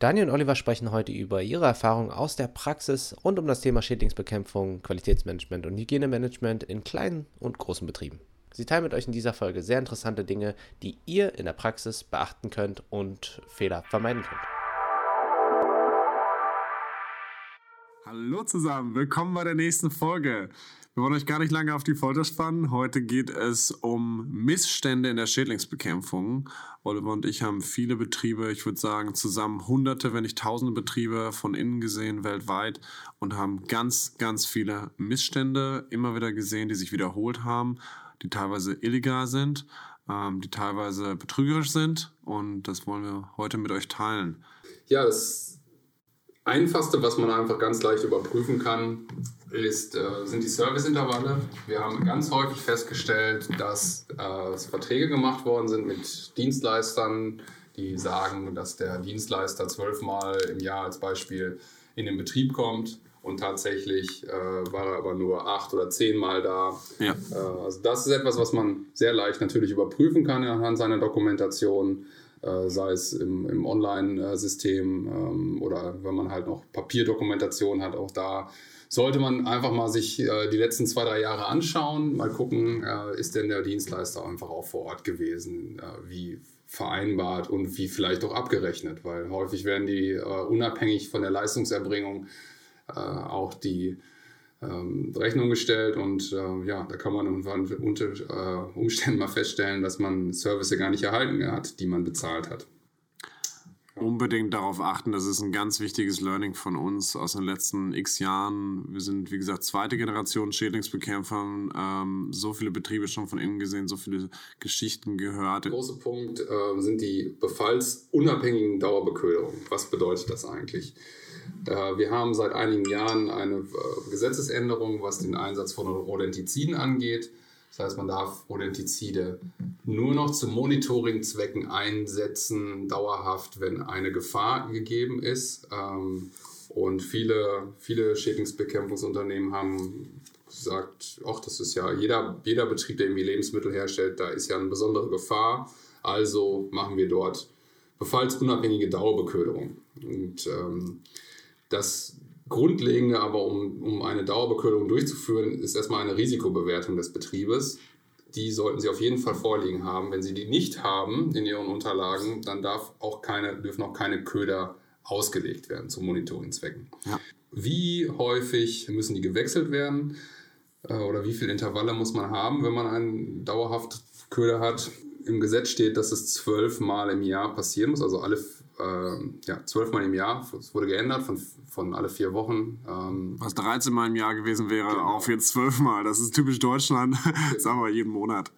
Daniel und Oliver sprechen heute über ihre Erfahrungen aus der Praxis rund um das Thema Schädlingsbekämpfung, Qualitätsmanagement und Hygienemanagement in kleinen und großen Betrieben. Sie teilen mit euch in dieser Folge sehr interessante Dinge, die ihr in der Praxis beachten könnt und Fehler vermeiden könnt. Hallo zusammen, willkommen bei der nächsten Folge. Wir wollen euch gar nicht lange auf die Folter spannen. Heute geht es um Missstände in der Schädlingsbekämpfung. Oliver und ich haben viele Betriebe, ich würde sagen zusammen hunderte, wenn nicht tausende Betriebe von innen gesehen weltweit und haben ganz, ganz viele Missstände immer wieder gesehen, die sich wiederholt haben, die teilweise illegal sind, ähm, die teilweise betrügerisch sind und das wollen wir heute mit euch teilen. Ja, das Einfachste, was man einfach ganz leicht überprüfen kann, ist, äh, sind die Serviceintervalle. Wir haben ganz häufig festgestellt, dass äh, Verträge gemacht worden sind mit Dienstleistern, die sagen, dass der Dienstleister zwölfmal im Jahr als Beispiel in den Betrieb kommt und tatsächlich äh, war er aber nur acht oder zehnmal da. Ja. Äh, also das ist etwas, was man sehr leicht natürlich überprüfen kann anhand seiner Dokumentation. Äh, sei es im, im Online-System ähm, oder wenn man halt noch Papierdokumentation hat, auch da sollte man einfach mal sich äh, die letzten zwei, drei Jahre anschauen, mal gucken, äh, ist denn der Dienstleister einfach auch vor Ort gewesen, wie vereinbart und wie vielleicht auch abgerechnet, weil häufig werden die unabhängig von der Leistungserbringung auch die Rechnung gestellt und äh, ja, da kann man unter äh, Umständen mal feststellen, dass man Service gar nicht erhalten hat, die man bezahlt hat. Unbedingt darauf achten, das ist ein ganz wichtiges Learning von uns aus den letzten x Jahren. Wir sind, wie gesagt, zweite Generation Schädlingsbekämpfer, ähm, so viele Betriebe schon von innen gesehen, so viele Geschichten gehört. Der große Punkt äh, sind die befallsunabhängigen Dauerbeköderungen. Was bedeutet das eigentlich? Äh, wir haben seit einigen Jahren eine äh, Gesetzesänderung, was den Einsatz von Rodentiziden angeht. Das heißt, man darf Rodentizide nur noch zu Monitoringzwecken einsetzen, dauerhaft, wenn eine Gefahr gegeben ist. Ähm, und viele, viele Schädlingsbekämpfungsunternehmen haben gesagt, ach, das ist ja jeder, jeder Betrieb, der irgendwie Lebensmittel herstellt, da ist ja eine besondere Gefahr. Also machen wir dort befallsunabhängige Dauerbeköderung. Und ähm, das Grundlegende aber, um, um eine Dauerbeköderung durchzuführen, ist erstmal eine Risikobewertung des Betriebes. Die sollten Sie auf jeden Fall vorliegen haben. Wenn Sie die nicht haben in Ihren Unterlagen, dann darf auch keine, dürfen auch keine Köder ausgelegt werden zu Monitoringzwecken. Ja. Wie häufig müssen die gewechselt werden äh, oder wie viele Intervalle muss man haben, wenn man einen dauerhaft Köder hat? Im Gesetz steht, dass es zwölfmal im Jahr passieren muss, also alle äh, ja, zwölfmal im Jahr. Es wurde geändert von, von alle vier Wochen. Ähm, Was 13 Mal im Jahr gewesen wäre, genau. auf jetzt zwölfmal. Das ist typisch Deutschland. Sagen wir jeden Monat.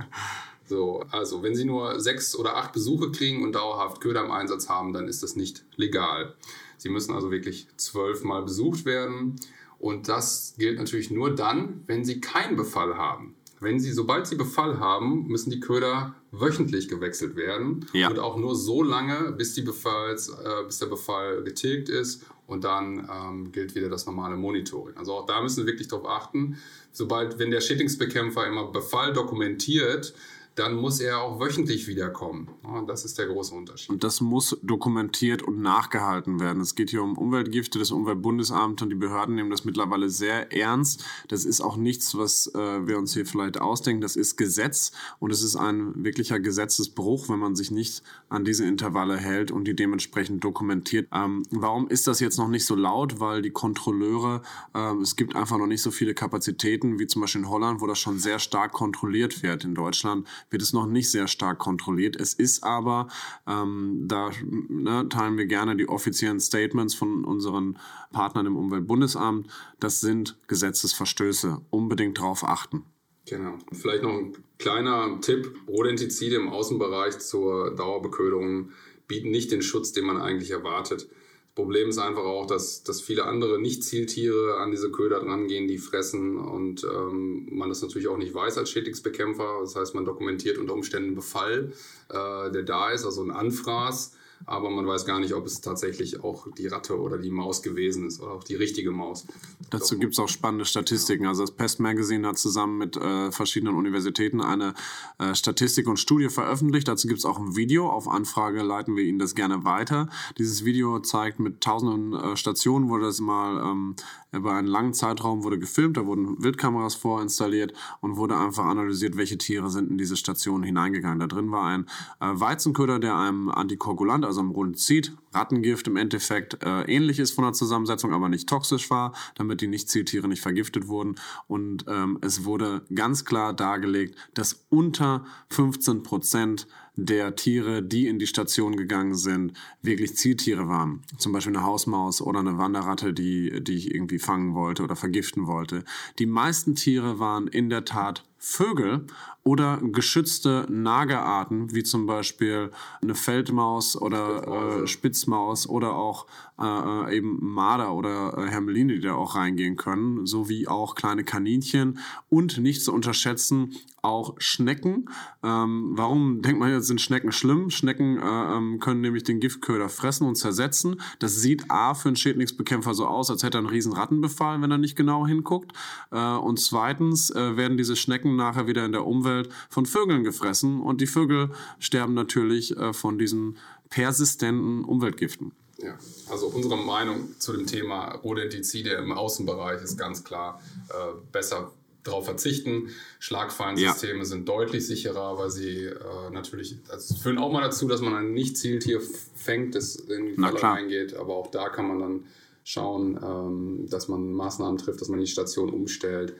so, also wenn Sie nur sechs oder acht Besuche kriegen und dauerhaft Köder im Einsatz haben, dann ist das nicht legal. Sie müssen also wirklich zwölfmal besucht werden. Und das gilt natürlich nur dann, wenn Sie keinen Befall haben. Wenn Sie, sobald Sie Befall haben, müssen die Köder wöchentlich gewechselt werden ja. und auch nur so lange, bis, Befalls, äh, bis der Befall getilgt ist und dann ähm, gilt wieder das normale Monitoring. Also auch da müssen wir wirklich darauf achten, sobald, wenn der Schädlingsbekämpfer immer Befall dokumentiert, dann muss er auch wöchentlich wiederkommen. Das ist der große Unterschied. Und das muss dokumentiert und nachgehalten werden. Es geht hier um Umweltgifte. Das Umweltbundesamt und die Behörden nehmen das mittlerweile sehr ernst. Das ist auch nichts, was äh, wir uns hier vielleicht ausdenken. Das ist Gesetz und es ist ein wirklicher Gesetzesbruch, wenn man sich nicht an diese Intervalle hält und die dementsprechend dokumentiert. Ähm, warum ist das jetzt noch nicht so laut? Weil die Kontrolleure, äh, es gibt einfach noch nicht so viele Kapazitäten wie zum Beispiel in Holland, wo das schon sehr stark kontrolliert wird. In Deutschland wird es noch nicht sehr stark kontrolliert. Es ist aber, ähm, da ne, teilen wir gerne die offiziellen Statements von unseren Partnern im Umweltbundesamt, das sind Gesetzesverstöße. Unbedingt darauf achten. Genau. Vielleicht noch ein kleiner Tipp. Rodentizide im Außenbereich zur Dauerbeköderung bieten nicht den Schutz, den man eigentlich erwartet. Problem ist einfach auch, dass, dass viele andere Nicht-Zieltiere an diese Köder drangehen, die fressen und ähm, man das natürlich auch nicht weiß als Schädlingsbekämpfer. Das heißt, man dokumentiert unter Umständen einen Befall, äh, der da ist, also ein Anfraß. Aber man weiß gar nicht, ob es tatsächlich auch die Ratte oder die Maus gewesen ist oder auch die richtige Maus. Dazu gibt es auch spannende Statistiken. Also das Pest Magazine hat zusammen mit äh, verschiedenen Universitäten eine äh, Statistik und Studie veröffentlicht. Dazu gibt es auch ein Video. Auf Anfrage leiten wir Ihnen das gerne weiter. Dieses Video zeigt mit tausenden äh, Stationen, wurde das mal ähm, über einen langen Zeitraum wurde gefilmt, da wurden Wildkameras vorinstalliert und wurde einfach analysiert, welche Tiere sind in diese Station hineingegangen. Da drin war ein äh, Weizenköder, der einem Antikoagulant, also einem Runzid, Rattengift im Endeffekt äh, ähnlich ist von der Zusammensetzung, aber nicht toxisch war, damit die Nicht-Zieltiere nicht vergiftet wurden. Und ähm, es wurde ganz klar dargelegt, dass unter 15 Prozent der Tiere, die in die Station gegangen sind, wirklich Zieltiere waren. Zum Beispiel eine Hausmaus oder eine Wanderratte, die, die ich irgendwie fangen wollte oder vergiften wollte. Die meisten Tiere waren in der Tat Vögel oder geschützte Nagerarten, wie zum Beispiel eine Feldmaus oder äh, Spitzmaus oder auch äh, äh, eben Marder oder äh, Hermeline, die da auch reingehen können, sowie auch kleine Kaninchen und nicht zu unterschätzen auch Schnecken. Ähm, warum denkt man jetzt, sind Schnecken schlimm? Schnecken äh, ähm, können nämlich den Giftköder fressen und zersetzen. Das sieht A für einen Schädlingsbekämpfer so aus, als hätte er einen riesen Rattenbefall, wenn er nicht genau hinguckt. Äh, und zweitens äh, werden diese Schnecken nachher wieder in der Umwelt von Vögeln gefressen und die Vögel sterben natürlich äh, von diesen persistenten Umweltgiften. Ja, also unsere Meinung zu dem Thema Rodentizide im Außenbereich ist ganz klar äh, besser darauf verzichten. Schlagfallensysteme ja. sind deutlich sicherer, weil sie äh, natürlich, also führen auch mal dazu, dass man ein Nicht-Zieltier fängt, das in die Falle reingeht, aber auch da kann man dann schauen, ähm, dass man Maßnahmen trifft, dass man die Station umstellt.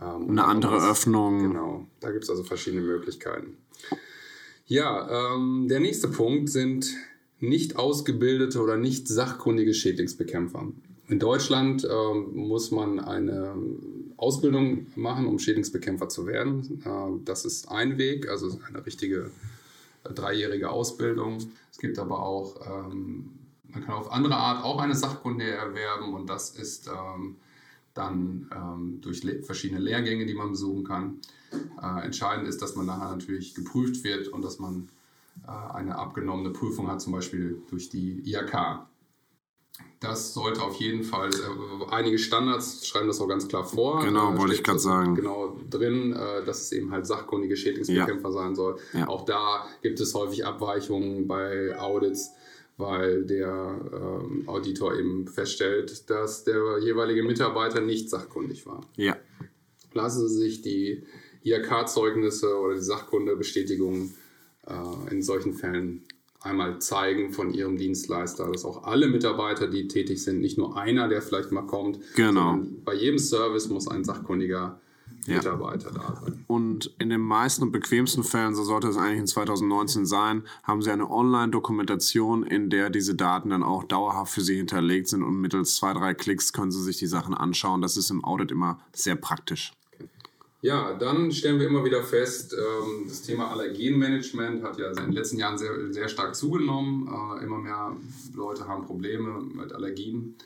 Ähm, Eine andere was, Öffnung. Genau, da gibt es also verschiedene Möglichkeiten. Ja, ähm, der nächste Punkt sind nicht ausgebildete oder nicht sachkundige Schädlingsbekämpfer. In Deutschland ähm, muss man eine Ausbildung machen, um Schädlingsbekämpfer zu werden. Äh, das ist ein Weg, also eine richtige äh, dreijährige Ausbildung. Es gibt aber auch, ähm, man kann auf andere Art auch eine Sachkunde erwerben und das ist ähm, dann ähm, durch verschiedene Lehrgänge, die man besuchen kann. Äh, entscheidend ist, dass man nachher natürlich geprüft wird und dass man äh, eine abgenommene Prüfung hat, zum Beispiel durch die IHK. Das sollte auf jeden Fall, äh, einige Standards schreiben das auch ganz klar vor. Genau, wollte ich gerade sagen. Genau drin, äh, dass es eben halt sachkundige Schädlingsbekämpfer ja. sein soll. Ja. Auch da gibt es häufig Abweichungen bei Audits, weil der ähm, Auditor eben feststellt, dass der jeweilige Mitarbeiter nicht sachkundig war. Ja. Lassen Sie sich die IHK-Zeugnisse oder die Sachkundebestätigungen äh, in solchen Fällen einmal zeigen von ihrem Dienstleister, dass auch alle Mitarbeiter, die tätig sind, nicht nur einer, der vielleicht mal kommt, genau. bei jedem Service muss ein sachkundiger ja. Mitarbeiter da sein. Und in den meisten und bequemsten Fällen, so sollte es eigentlich in 2019 sein, haben Sie eine Online-Dokumentation, in der diese Daten dann auch dauerhaft für Sie hinterlegt sind und mittels zwei, drei Klicks können Sie sich die Sachen anschauen. Das ist im Audit immer sehr praktisch. Ja, dann stellen wir immer wieder fest, ähm, das Thema Allergenmanagement hat ja in den letzten Jahren sehr, sehr stark zugenommen. Äh, immer mehr Leute haben Probleme mit Allergien,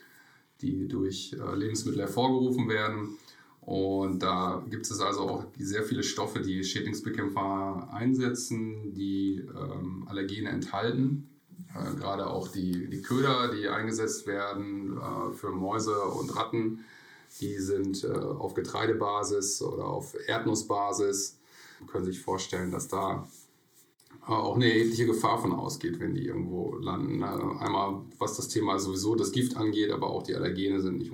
die durch äh, Lebensmittel hervorgerufen werden. Und da gibt es also auch sehr viele Stoffe, die Schädlingsbekämpfer einsetzen, die ähm, Allergene enthalten. Äh, gerade auch die, die Köder, die eingesetzt werden für Mäuse und Ratten die sind äh, auf Getreidebasis oder auf Erdnussbasis. Man kann sich vorstellen, dass da äh, auch eine erhebliche Gefahr von ausgeht, wenn die irgendwo landen. Äh, einmal, was das Thema sowieso das Gift angeht, aber auch die Allergene sind nicht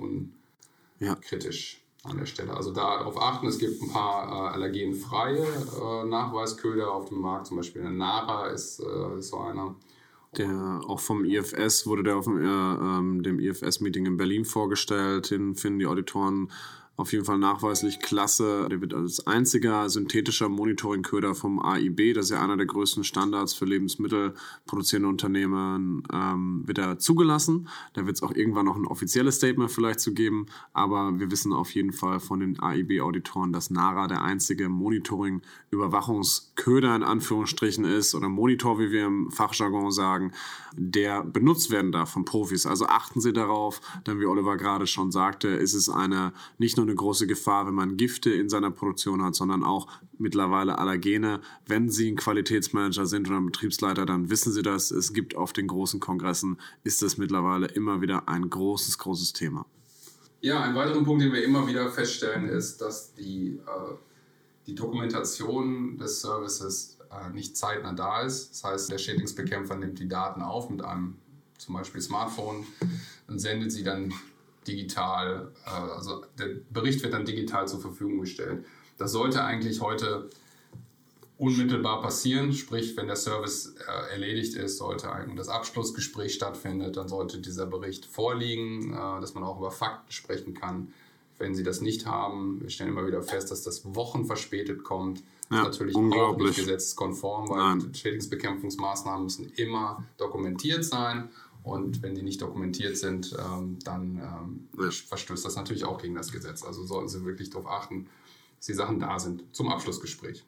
unkritisch ja. An der Stelle. Also darauf achten, es gibt ein paar äh, allergenfreie äh, Nachweisköder auf dem Markt, zum Beispiel eine Nara ist, äh, ist so einer. Der auch vom IFS wurde der auf dem, äh, ähm, dem IFS-Meeting in Berlin vorgestellt. Den finden die Auditoren auf jeden Fall nachweislich klasse. Der wird als einziger synthetischer Monitoringköder vom AIB, das ist ja einer der größten Standards für lebensmittelproduzierende Unternehmen, ähm, wird er zugelassen. Da wird es auch irgendwann noch ein offizielles Statement vielleicht zu geben, aber wir wissen auf jeden Fall von den AIB-Auditoren, dass NARA der einzige Monitoring-Überwachungsköder in Anführungsstrichen ist oder Monitor, wie wir im Fachjargon sagen, der benutzt werden darf von Profis. Also achten Sie darauf, denn wie Oliver gerade schon sagte, ist es eine nicht nur nur eine große Gefahr, wenn man Gifte in seiner Produktion hat, sondern auch mittlerweile Allergene. Wenn Sie ein Qualitätsmanager sind oder ein Betriebsleiter, dann wissen Sie das. Es gibt auf den großen Kongressen, ist das mittlerweile immer wieder ein großes, großes Thema. Ja, ein weiterer Punkt, den wir immer wieder feststellen, ist, dass die, äh, die Dokumentation des Services äh, nicht zeitnah da ist. Das heißt, der Schädlingsbekämpfer nimmt die Daten auf mit einem zum Beispiel Smartphone und sendet sie dann digital, äh, also der Bericht wird dann digital zur Verfügung gestellt. Das sollte eigentlich heute unmittelbar passieren, sprich, wenn der Service äh, erledigt ist, sollte ein, das Abschlussgespräch stattfindet, dann sollte dieser Bericht vorliegen, äh, dass man auch über Fakten sprechen kann. Wenn Sie das nicht haben, wir stellen immer wieder fest, dass das Wochen verspätet kommt. Ja, das ist natürlich auch nicht gesetzeskonform, weil. Schädlingsbekämpfungsmaßnahmen müssen immer dokumentiert sein. Und wenn die nicht dokumentiert sind, ähm, dann ähm, ja. verstößt das natürlich auch gegen das Gesetz. Also sollten Sie wirklich darauf achten, dass die Sachen da sind zum Abschlussgespräch.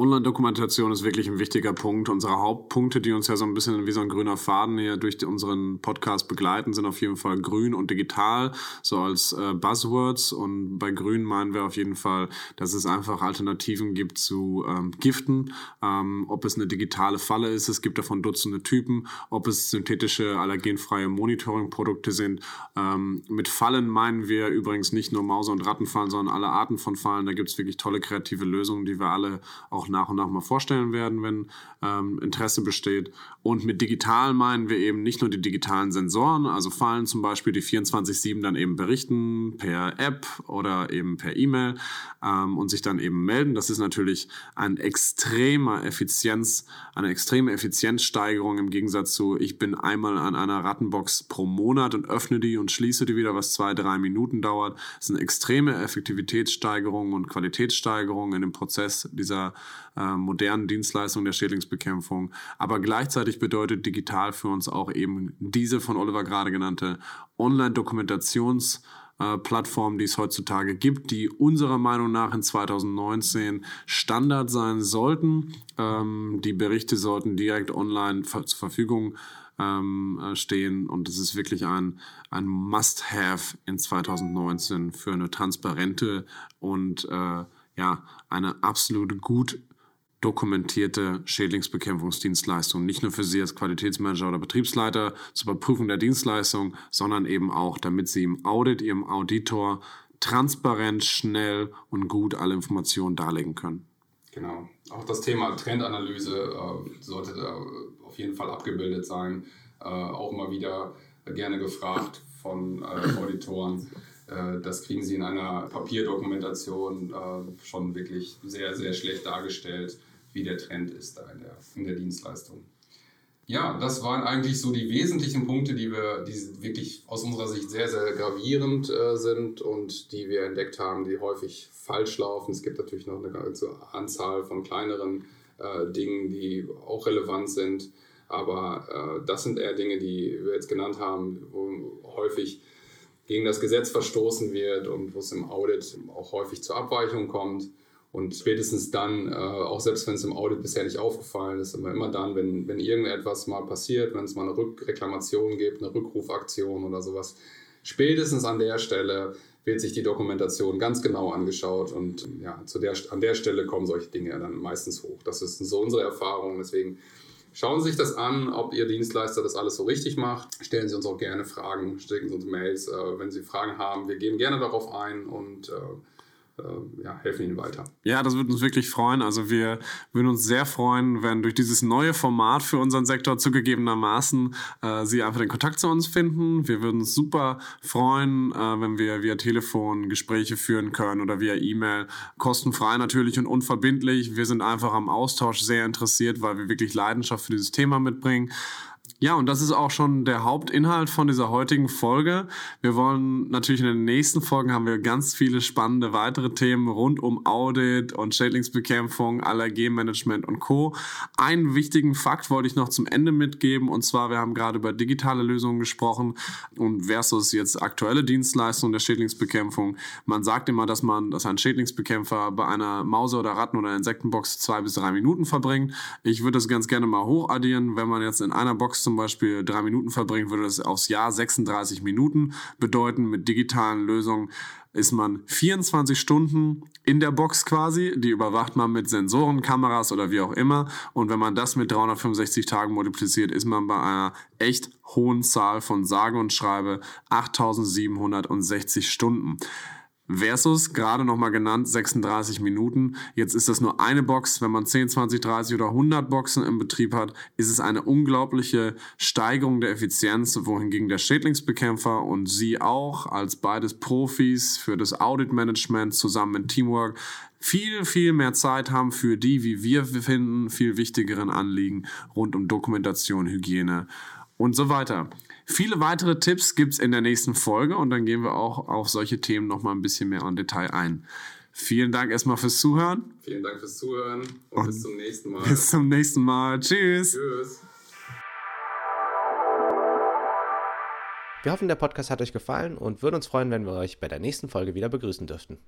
Online-Dokumentation ist wirklich ein wichtiger Punkt. Unsere Hauptpunkte, die uns ja so ein bisschen wie so ein grüner Faden hier durch unseren Podcast begleiten, sind auf jeden Fall grün und digital, so als äh, Buzzwords. Und bei grün meinen wir auf jeden Fall, dass es einfach Alternativen gibt zu ähm, Giften. Ähm, ob es eine digitale Falle ist, es gibt davon Dutzende Typen, ob es synthetische, allergenfreie Monitoring-Produkte sind. Ähm, mit Fallen meinen wir übrigens nicht nur Mause- und Rattenfallen, sondern alle Arten von Fallen. Da gibt es wirklich tolle kreative Lösungen, die wir alle auch nach und nach mal vorstellen werden, wenn ähm, Interesse besteht. Und mit digital meinen wir eben nicht nur die digitalen Sensoren, also Fallen zum Beispiel, die 24-7 dann eben berichten per App oder eben per E-Mail ähm, und sich dann eben melden. Das ist natürlich ein extremer Effizienz, eine extreme Effizienzsteigerung im Gegensatz zu, ich bin einmal an einer Rattenbox pro Monat und öffne die und schließe die wieder, was zwei, drei Minuten dauert. Das ist eine extreme Effektivitätssteigerung und Qualitätssteigerung in dem Prozess dieser äh, modernen Dienstleistungen der Schädlingsbekämpfung. Aber gleichzeitig bedeutet digital für uns auch eben diese von Oliver gerade genannte Online-Dokumentations- Plattformen, die es heutzutage gibt, die unserer Meinung nach in 2019 Standard sein sollten. Ähm, die Berichte sollten direkt online zur Verfügung ähm, äh, stehen und es ist wirklich ein, ein Must-Have in 2019 für eine transparente und äh, ja, eine absolut gut dokumentierte Schädlingsbekämpfungsdienstleistung. Nicht nur für Sie als Qualitätsmanager oder Betriebsleiter zur Überprüfung der Dienstleistung, sondern eben auch, damit Sie im Audit, Ihrem Auditor transparent, schnell und gut alle Informationen darlegen können. Genau. Auch das Thema Trendanalyse äh, sollte da auf jeden Fall abgebildet sein. Äh, auch immer wieder gerne gefragt von äh, Auditoren. Äh, das kriegen sie in einer Papierdokumentation äh, schon wirklich sehr, sehr schlecht dargestellt, wie der Trend ist da in der, in der Dienstleistung. Ja, das waren eigentlich so die wesentlichen Punkte, die wir, die wirklich aus unserer Sicht sehr, sehr gravierend äh, sind und die wir entdeckt haben, die häufig falsch laufen. Es gibt natürlich noch eine ganze Anzahl von kleineren äh, Dingen, die auch relevant sind. Aber äh, das sind eher Dinge, die wir jetzt genannt haben, wo häufig gegen das Gesetz verstoßen wird und wo es im Audit auch häufig zur Abweichung kommt. Und spätestens dann, äh, auch selbst wenn es im Audit bisher nicht aufgefallen ist, aber immer dann, wenn, wenn irgendetwas mal passiert, wenn es mal eine Rückreklamation gibt, eine Rückrufaktion oder sowas, spätestens an der Stelle wird sich die Dokumentation ganz genau angeschaut und ja, zu der, an der Stelle kommen solche Dinge dann meistens hoch. Das ist so unsere Erfahrung. Deswegen Schauen Sie sich das an, ob Ihr Dienstleister das alles so richtig macht. Stellen Sie uns auch gerne Fragen, schicken Sie uns Mails, äh, wenn Sie Fragen haben. Wir gehen gerne darauf ein und äh, ja, helfen ihnen weiter. Ja, das würde uns wirklich freuen. Also wir würden uns sehr freuen, wenn durch dieses neue Format für unseren Sektor zugegebenermaßen äh, Sie einfach den Kontakt zu uns finden. Wir würden uns super freuen, äh, wenn wir via Telefon Gespräche führen können oder via E-Mail. Kostenfrei natürlich und unverbindlich. Wir sind einfach am Austausch sehr interessiert, weil wir wirklich Leidenschaft für dieses Thema mitbringen. Ja, und das ist auch schon der Hauptinhalt von dieser heutigen Folge. Wir wollen natürlich in den nächsten Folgen haben wir ganz viele spannende weitere Themen rund um Audit und Schädlingsbekämpfung, Allergenmanagement und Co. Einen wichtigen Fakt wollte ich noch zum Ende mitgeben und zwar, wir haben gerade über digitale Lösungen gesprochen und versus jetzt aktuelle Dienstleistungen der Schädlingsbekämpfung. Man sagt immer, dass man, dass ein Schädlingsbekämpfer bei einer Mause oder Ratten oder Insektenbox zwei bis drei Minuten verbringt. Ich würde das ganz gerne mal hochaddieren, wenn man jetzt in einer Box zum Beispiel drei Minuten verbringt, würde das aufs Jahr 36 Minuten bedeuten. Mit digitalen Lösungen ist man 24 Stunden in der Box quasi. Die überwacht man mit Sensoren, Kameras oder wie auch immer. Und wenn man das mit 365 Tagen multipliziert, ist man bei einer echt hohen Zahl von sage und schreibe 8760 Stunden versus gerade nochmal genannt 36 Minuten. Jetzt ist das nur eine Box. Wenn man 10, 20, 30 oder 100 Boxen im Betrieb hat, ist es eine unglaubliche Steigerung der Effizienz, wohingegen der Schädlingsbekämpfer und Sie auch als beides Profis für das Audit-Management zusammen mit Teamwork viel, viel mehr Zeit haben für die, wie wir finden, viel wichtigeren Anliegen rund um Dokumentation, Hygiene und so weiter. Viele weitere Tipps gibt es in der nächsten Folge und dann gehen wir auch auf solche Themen nochmal ein bisschen mehr en Detail ein. Vielen Dank erstmal fürs Zuhören. Vielen Dank fürs Zuhören und, und bis zum nächsten Mal. Bis zum nächsten Mal. Tschüss. Tschüss. Wir hoffen, der Podcast hat euch gefallen und würden uns freuen, wenn wir euch bei der nächsten Folge wieder begrüßen dürften.